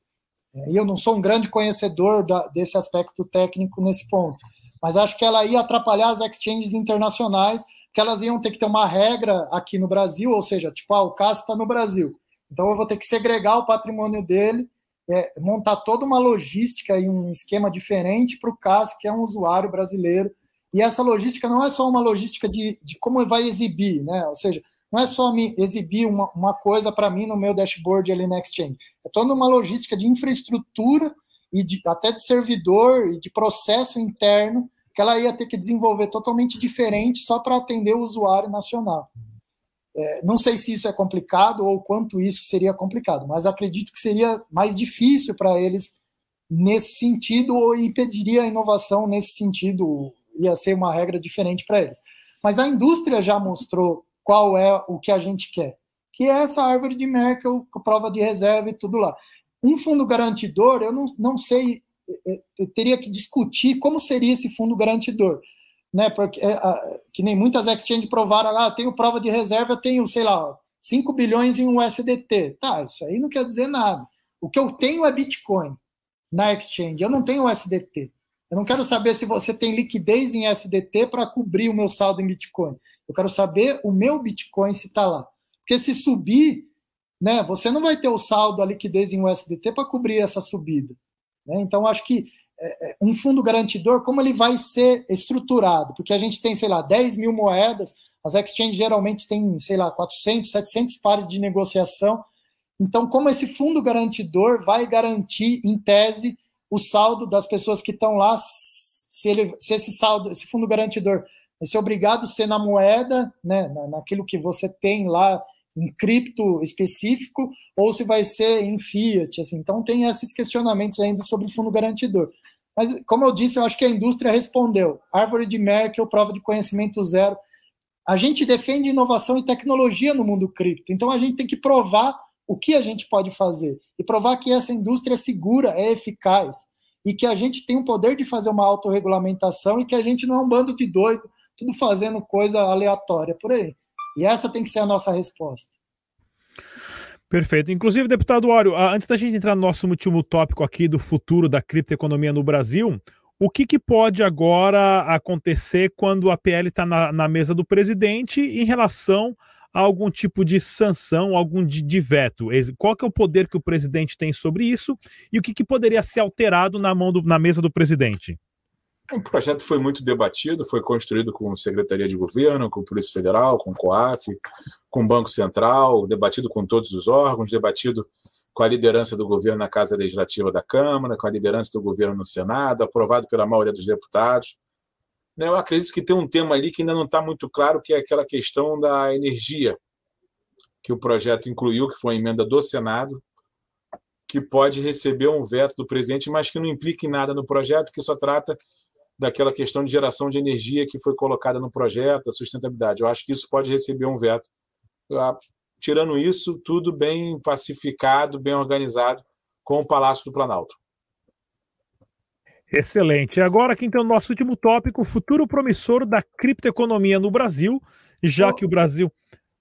e eu não sou um grande conhecedor da, desse aspecto técnico nesse ponto, mas acho que ela ia atrapalhar as exchanges internacionais, que elas iam ter que ter uma regra aqui no Brasil, ou seja, tipo, ah, o Cássio está no Brasil, então eu vou ter que segregar o patrimônio dele, é, montar toda uma logística e um esquema diferente para o Cássio, que é um usuário brasileiro, e essa logística não é só uma logística de, de como vai exibir, né? Ou seja, não é só me exibir uma, uma coisa para mim no meu dashboard ali na Exchange. É toda uma logística de infraestrutura e de, até de servidor e de processo interno que ela ia ter que desenvolver totalmente diferente só para atender o usuário nacional. É, não sei se isso é complicado ou quanto isso seria complicado, mas acredito que seria mais difícil para eles nesse sentido ou impediria a inovação nesse sentido, ia ser uma regra diferente para eles. Mas a indústria já mostrou qual é o que a gente quer, que é essa árvore de Merkel prova de reserva e tudo lá. Um fundo garantidor, eu não, não sei, é, eu teria que discutir como seria esse fundo garantidor, né? Porque é, que nem muitas exchanges provaram, ah, tenho prova de reserva, tenho, sei lá, 5 bilhões em um USDT. Tá, isso aí não quer dizer nada. O que eu tenho é Bitcoin na exchange, eu não tenho USDT. Eu não quero saber se você tem liquidez em USDT para cobrir o meu saldo em Bitcoin. Eu quero saber o meu Bitcoin se está lá. Porque se subir, né? Você não vai ter o saldo, a liquidez em USDT para cobrir essa subida. Né? Então, acho que é, é, um fundo garantidor, como ele vai ser estruturado? Porque a gente tem, sei lá, 10 mil moedas, as exchanges geralmente têm, sei lá, 400, 700 pares de negociação. Então, como esse fundo garantidor vai garantir, em tese, o saldo das pessoas que estão lá, se, ele, se esse saldo, esse fundo garantidor vai ser obrigado a ser na moeda, né, naquilo que você tem lá em cripto específico, ou se vai ser em fiat. Assim. Então, tem esses questionamentos ainda sobre o fundo garantidor. Mas, como eu disse, eu acho que a indústria respondeu. Árvore de Merkel, prova de conhecimento zero. A gente defende inovação e tecnologia no mundo cripto. Então, a gente tem que provar o que a gente pode fazer e provar que essa indústria é segura, é eficaz e que a gente tem o poder de fazer uma autorregulamentação e que a gente não é um bando de doido, tudo fazendo coisa aleatória por aí. E essa tem que ser a nossa resposta. Perfeito. Inclusive, deputado Ório, antes da gente entrar no nosso último tópico aqui do futuro da criptoeconomia no Brasil, o que, que pode agora acontecer quando a PL está na, na, mesa do presidente em relação a algum tipo de sanção, algum de, de, veto? Qual que é o poder que o presidente tem sobre isso e o que, que poderia ser alterado na, mão do, na mesa do presidente? O projeto foi muito debatido, foi construído com Secretaria de Governo, com Polícia Federal, com COAF, com Banco Central, debatido com todos os órgãos, debatido com a liderança do governo na Casa Legislativa da Câmara, com a liderança do governo no Senado, aprovado pela maioria dos deputados. Né, eu acredito que tem um tema ali que ainda não está muito claro, que é aquela questão da energia, que o projeto incluiu, que foi a emenda do Senado, que pode receber um veto do presidente, mas que não implica em nada no projeto, que só trata daquela questão de geração de energia que foi colocada no projeto, a sustentabilidade. Eu acho que isso pode receber um veto. Ah, tirando isso, tudo bem pacificado, bem organizado com o Palácio do Planalto. Excelente. Agora, aqui então, nosso último tópico: futuro promissor da criptoeconomia no Brasil, já oh. que o Brasil.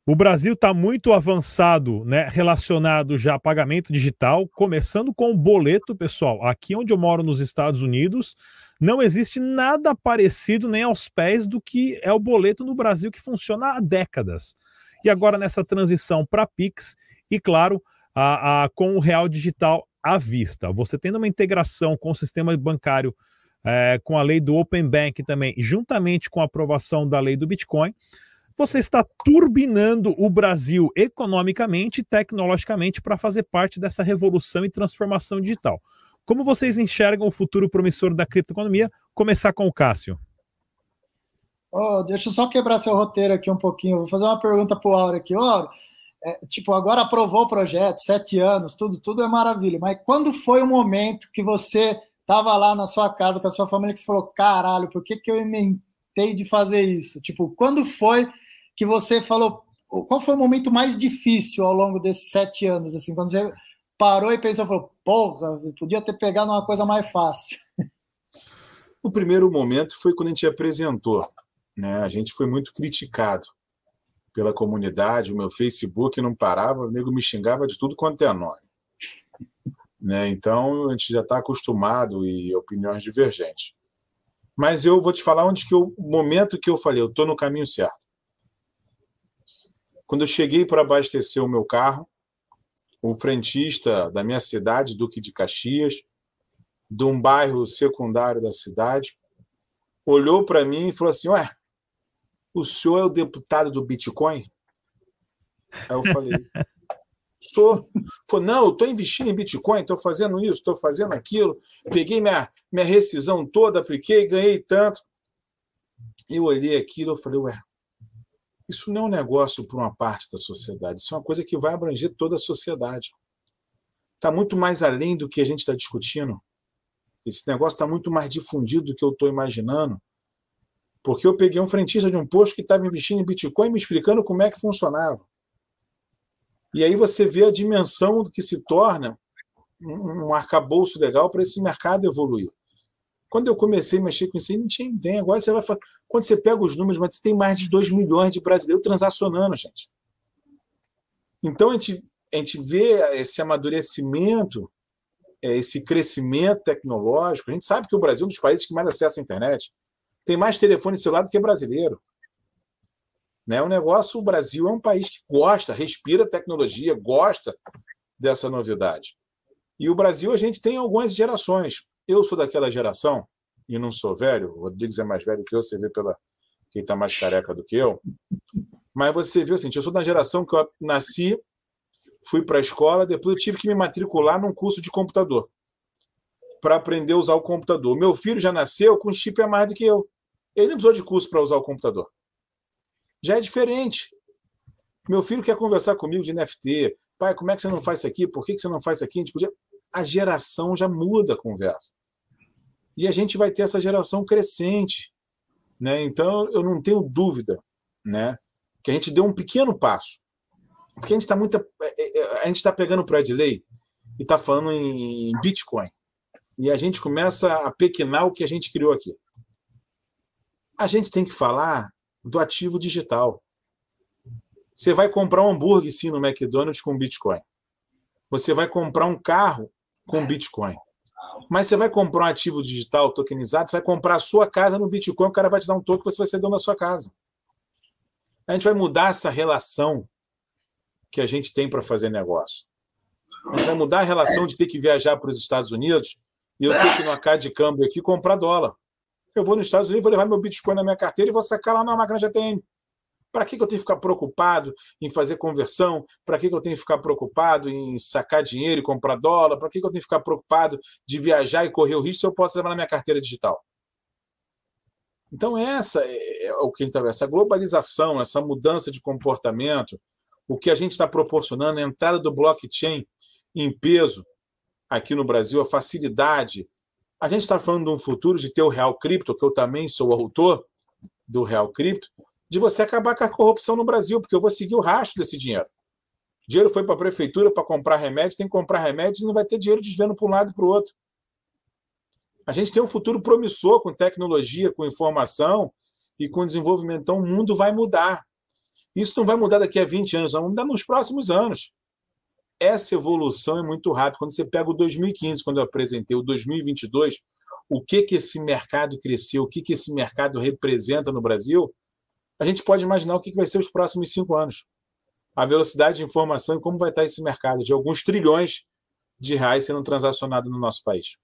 O Brasil está muito avançado, né, relacionado já a pagamento digital, começando com o boleto, pessoal. Aqui onde eu moro nos Estados Unidos, não existe nada parecido nem aos pés do que é o boleto no Brasil que funciona há décadas. E agora nessa transição para Pix e, claro, a, a, com o real digital à vista. Você tendo uma integração com o sistema bancário, é, com a lei do Open Bank também, juntamente com a aprovação da lei do Bitcoin, você está turbinando o Brasil economicamente e tecnologicamente para fazer parte dessa revolução e transformação digital. Como vocês enxergam o futuro promissor da criptoeconomia? Começar com o Cássio. Oh, deixa eu só quebrar seu roteiro aqui um pouquinho. Vou fazer uma pergunta para o Auro aqui. Auro, é, tipo, agora aprovou o projeto, sete anos, tudo, tudo é maravilha. Mas quando foi o momento que você estava lá na sua casa com a sua família que você falou, caralho, por que, que eu inventei de fazer isso? Tipo, quando foi que você falou, qual foi o momento mais difícil ao longo desses sete anos? Assim, quando você parou e pensou, falou, porra, podia ter pegado uma coisa mais fácil. O primeiro momento foi quando a gente apresentou. Né? A gente foi muito criticado pela comunidade, o meu Facebook não parava, o nego me xingava de tudo quanto é nome. Né? Então, a gente já está acostumado e opiniões divergentes. Mas eu vou te falar onde que o momento que eu falei, eu estou no caminho certo. Quando eu cheguei para abastecer o meu carro, o frentista da minha cidade, Duque de Caxias, de um bairro secundário da cidade, olhou para mim e falou assim: Ué, o senhor é o deputado do Bitcoin? Aí eu falei: Sou. Falou: Não, eu estou investindo em Bitcoin, estou fazendo isso, estou fazendo aquilo. Peguei minha, minha rescisão toda, apliquei, ganhei tanto. Eu olhei aquilo e falei: Ué, isso não é um negócio para uma parte da sociedade, isso é uma coisa que vai abranger toda a sociedade. Está muito mais além do que a gente está discutindo. Esse negócio está muito mais difundido do que eu estou imaginando. Porque eu peguei um frentista de um posto que estava investindo em Bitcoin me explicando como é que funcionava. E aí você vê a dimensão do que se torna um arcabouço legal para esse mercado evoluir. Quando eu comecei a mexer com isso, não tinha ideia. Agora você vai falar. Quando você pega os números, mas você tem mais de 2 milhões de brasileiros transacionando, gente. Então a gente, a gente vê esse amadurecimento, é, esse crescimento tecnológico. A gente sabe que o Brasil é um dos países que mais acessa a internet. Tem mais telefone celular do que brasileiro. Né? O negócio, o Brasil é um país que gosta, respira tecnologia, gosta dessa novidade. E o Brasil, a gente tem algumas gerações. Eu sou daquela geração, e não sou velho, o Rodrigues é mais velho que eu, você vê pela quem está mais careca do que eu. Mas você viu assim, eu sou da geração que eu nasci fui para a escola, depois eu tive que me matricular num curso de computador para aprender a usar o computador. Meu filho já nasceu com chip a mais do que eu. Ele não precisou de curso para usar o computador. Já é diferente. Meu filho quer conversar comigo de NFT. Pai, como é que você não faz isso aqui? Por que você não faz isso aqui? A, podia... a geração já muda a conversa. E a gente vai ter essa geração crescente. Né? Então, eu não tenho dúvida né, que a gente deu um pequeno passo. Porque a gente está muito. É, é, é, a gente está pegando o lei e está falando em Bitcoin. E a gente começa a pequinar o que a gente criou aqui. A gente tem que falar do ativo digital. Você vai comprar um hambúrguer, sim, no McDonald's com Bitcoin. Você vai comprar um carro com Bitcoin. Mas você vai comprar um ativo digital tokenizado, você vai comprar a sua casa no Bitcoin, o cara vai te dar um token, você vai ser dono da sua casa. A gente vai mudar essa relação que a gente tem para fazer negócio. A gente vai mudar a relação de ter que viajar para os Estados Unidos e eu ter que ir no AK de câmbio aqui comprar dólar. Eu vou nos Estados Unidos, vou levar meu Bitcoin na minha carteira e vou sacar lá na máquina de ATM. Para que, que eu tenho que ficar preocupado em fazer conversão? Para que, que eu tenho que ficar preocupado em sacar dinheiro e comprar dólar? Para que, que eu tenho que ficar preocupado de viajar e correr o risco se eu posso levar na minha carteira digital? Então, essa é, é o que está essa globalização, essa mudança de comportamento, o que a gente está proporcionando, a entrada do blockchain em peso aqui no Brasil, a facilidade. A gente está falando de um futuro de ter o Real Cripto, que eu também sou autor do Real Cripto, de você acabar com a corrupção no Brasil, porque eu vou seguir o rastro desse dinheiro. O dinheiro foi para a prefeitura para comprar remédio, tem que comprar remédio e não vai ter dinheiro desviando para um lado e para o outro. A gente tem um futuro promissor com tecnologia, com informação e com desenvolvimento. Então, o mundo vai mudar. Isso não vai mudar daqui a 20 anos, vai mudar nos próximos anos. Essa evolução é muito rápida. Quando você pega o 2015, quando eu apresentei o 2022, o que, que esse mercado cresceu, o que, que esse mercado representa no Brasil, a gente pode imaginar o que vai ser os próximos cinco anos. A velocidade de informação e como vai estar esse mercado de alguns trilhões de reais sendo transacionado no nosso país.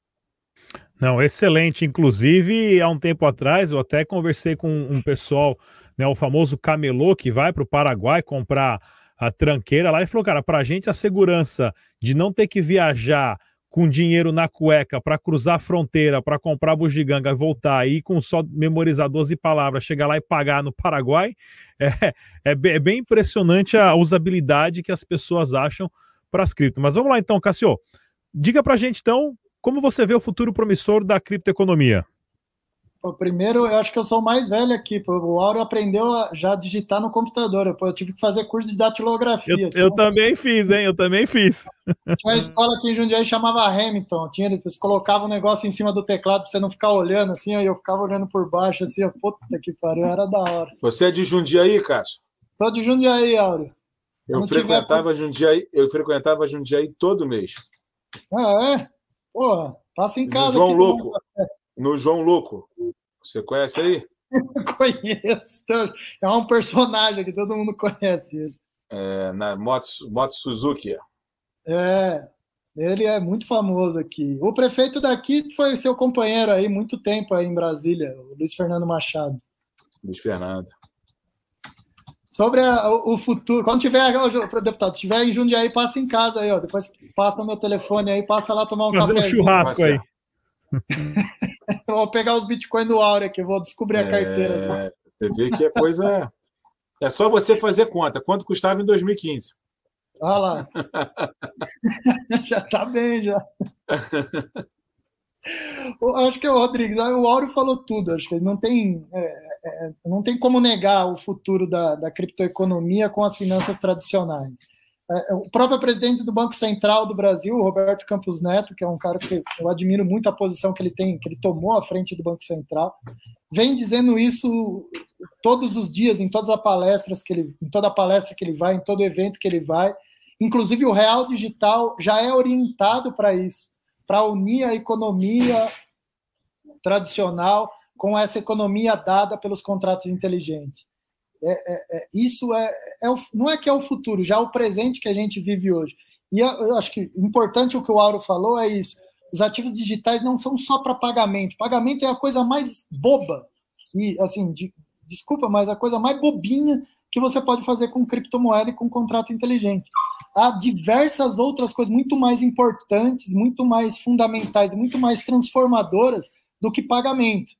Não, excelente. Inclusive, há um tempo atrás, eu até conversei com um pessoal, né, o famoso camelô, que vai para o Paraguai comprar a tranqueira lá e falou, cara, para a gente a segurança de não ter que viajar com dinheiro na cueca para cruzar a fronteira, para comprar bugiganga, voltar aí com só memorizadores e palavras, chegar lá e pagar no Paraguai, é, é, é bem impressionante a usabilidade que as pessoas acham para as cripto. Mas vamos lá então, Cassio. Diga para a gente então como você vê o futuro promissor da criptoeconomia. Primeiro, eu acho que eu sou o mais velho aqui. O Auro aprendeu a já digitar no computador. Eu, eu tive que fazer curso de datilografia. Eu, eu também fiz, hein? Eu também fiz. Tinha uma escola aqui em Jundiaí chamava Hamilton. Tinha, eles colocavam um negócio em cima do teclado para você não ficar olhando assim. Aí eu ficava olhando por baixo assim. Puta que pariu, era da hora. Você é de Jundiaí, Cássio? Sou de Jundiaí, Auro. Eu frequentava, tiver... Jundiaí, eu frequentava Jundiaí todo mês. Ah, é? Porra, passa em casa. No João Louco. No João Louco. Você conhece aí? conheço. É um personagem que todo mundo conhece ele. É, na Moto, Moto Suzuki. É, ele é muito famoso aqui. O prefeito daqui foi seu companheiro aí muito tempo aí em Brasília, o Luiz Fernando Machado. Luiz Fernando. Sobre a, o, futuro, quando tiver, deputado, se tiver em Jundiaí, passa em casa aí, ó. Depois passa meu telefone aí, passa lá tomar um Fazer café. um churrasco aí. vou pegar os bitcoins do Áurea aqui, vou descobrir a é, carteira. Tá? Você vê que a coisa. É só você fazer conta. Quanto custava em 2015? Olha lá. já tá bem, já. acho que é o Rodrigues, o Áureo falou tudo, acho que não tem, é, é, não tem como negar o futuro da, da criptoeconomia com as finanças tradicionais. É, é, o próprio presidente do Banco Central do Brasil, Roberto Campos Neto, que é um cara que eu admiro muito a posição que ele tem, que ele tomou à frente do Banco Central, vem dizendo isso todos os dias, em todas as palestras que ele, em toda palestra que ele vai, em todo evento que ele vai. Inclusive o Real Digital já é orientado para isso para unir a economia tradicional com essa economia dada pelos contratos inteligentes. É, é, é, isso é, é não é que é o futuro, já é o presente que a gente vive hoje. E eu acho que importante o que o Auro falou é isso. Os ativos digitais não são só para pagamento. Pagamento é a coisa mais boba e assim, de, desculpa, mas a coisa mais bobinha que você pode fazer com criptomoeda e com contrato inteligente. há diversas outras coisas muito mais importantes, muito mais fundamentais, muito mais transformadoras do que pagamento.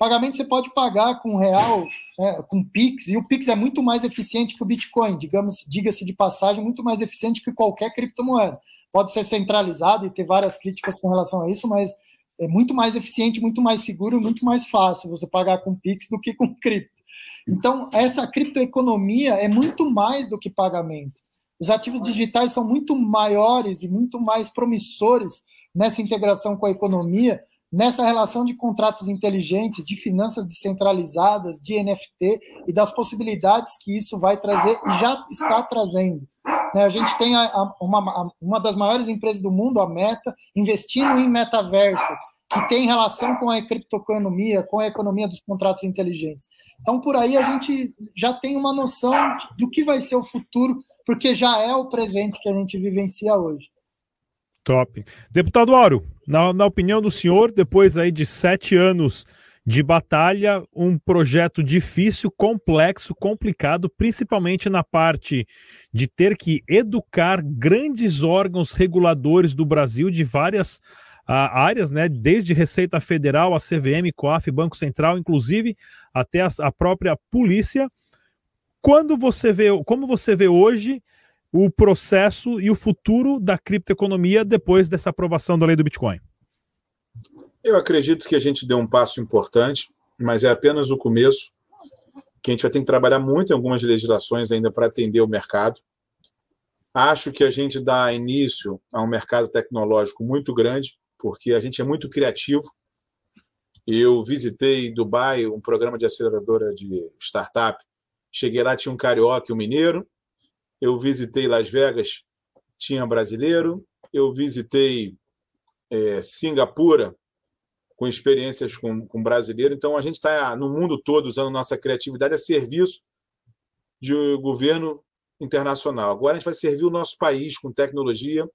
Pagamento você pode pagar com real, é, com Pix, e o Pix é muito mais eficiente que o Bitcoin, digamos, diga-se de passagem, muito mais eficiente que qualquer criptomoeda. Pode ser centralizado e ter várias críticas com relação a isso, mas é muito mais eficiente, muito mais seguro, muito mais fácil você pagar com Pix do que com cripto. Então, essa criptoeconomia é muito mais do que pagamento. Os ativos digitais são muito maiores e muito mais promissores nessa integração com a economia, nessa relação de contratos inteligentes, de finanças descentralizadas, de NFT e das possibilidades que isso vai trazer e já está trazendo. Né, a gente tem uma, uma das maiores empresas do mundo, a Meta, investindo em metaverso, que tem relação com a criptoeconomia, com a economia dos contratos inteligentes. Então, por aí a gente já tem uma noção do que vai ser o futuro, porque já é o presente que a gente vivencia hoje. Top. Deputado Auro, na, na opinião do senhor, depois aí de sete anos de batalha, um projeto difícil, complexo, complicado, principalmente na parte de ter que educar grandes órgãos reguladores do Brasil de várias áreas, né, desde Receita Federal, a CVM, COAF, Banco Central, inclusive até a, a própria polícia. Quando você vê, como você vê hoje o processo e o futuro da criptoeconomia depois dessa aprovação da lei do Bitcoin? Eu acredito que a gente deu um passo importante, mas é apenas o começo, que a gente vai ter que trabalhar muito em algumas legislações ainda para atender o mercado. Acho que a gente dá início a um mercado tecnológico muito grande, porque a gente é muito criativo. Eu visitei Dubai, um programa de aceleradora de startup. Cheguei lá, tinha um carioca e um mineiro. Eu visitei Las Vegas, tinha brasileiro. Eu visitei é, Singapura, com experiências com, com brasileiro. Então, a gente está no mundo todo usando nossa criatividade a serviço de governo internacional. Agora, a gente vai servir o nosso país com tecnologia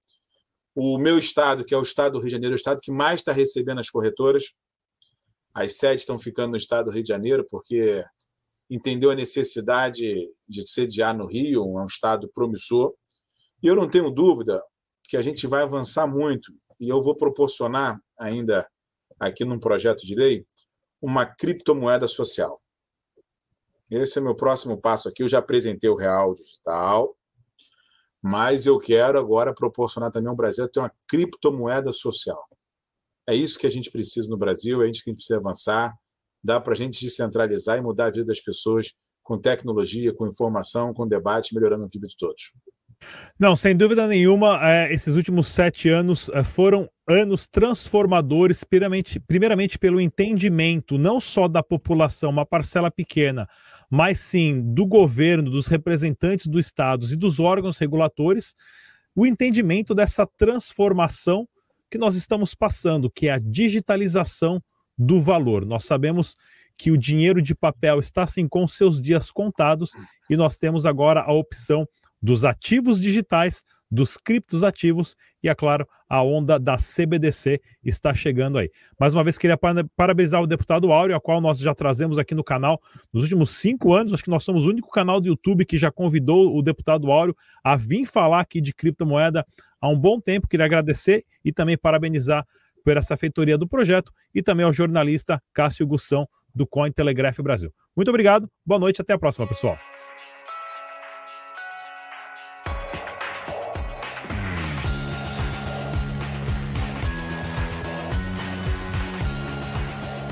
o meu estado, que é o estado do Rio de Janeiro, é o estado que mais está recebendo as corretoras. As sedes estão ficando no estado do Rio de Janeiro, porque entendeu a necessidade de sediar no Rio, é um estado promissor. E eu não tenho dúvida que a gente vai avançar muito, e eu vou proporcionar ainda aqui num projeto de lei uma criptomoeda social. Esse é meu próximo passo aqui. Eu já apresentei o Real Digital, mas eu quero agora proporcionar também ao Brasil ter uma criptomoeda social. É isso que a gente precisa no Brasil, é isso que a gente precisa avançar. Dá para a gente descentralizar e mudar a vida das pessoas com tecnologia, com informação, com debate, melhorando a vida de todos. Não, sem dúvida nenhuma, é, esses últimos sete anos é, foram anos transformadores, primeiramente, primeiramente pelo entendimento não só da população, uma parcela pequena, mas sim do governo, dos representantes do Estado e dos órgãos reguladores, o entendimento dessa transformação que nós estamos passando, que é a digitalização do valor. Nós sabemos que o dinheiro de papel está assim com seus dias contados e nós temos agora a opção dos ativos digitais, dos criptos ativos e, é claro, a onda da CBDC está chegando aí. Mais uma vez, queria parabenizar o deputado Áureo, a qual nós já trazemos aqui no canal nos últimos cinco anos. Acho que nós somos o único canal do YouTube que já convidou o deputado Áureo a vir falar aqui de criptomoeda há um bom tempo. Queria agradecer e também parabenizar essa feitoria do projeto e também ao jornalista Cássio Gussão do Cointelegraph Brasil. Muito obrigado, boa noite, até a próxima, pessoal.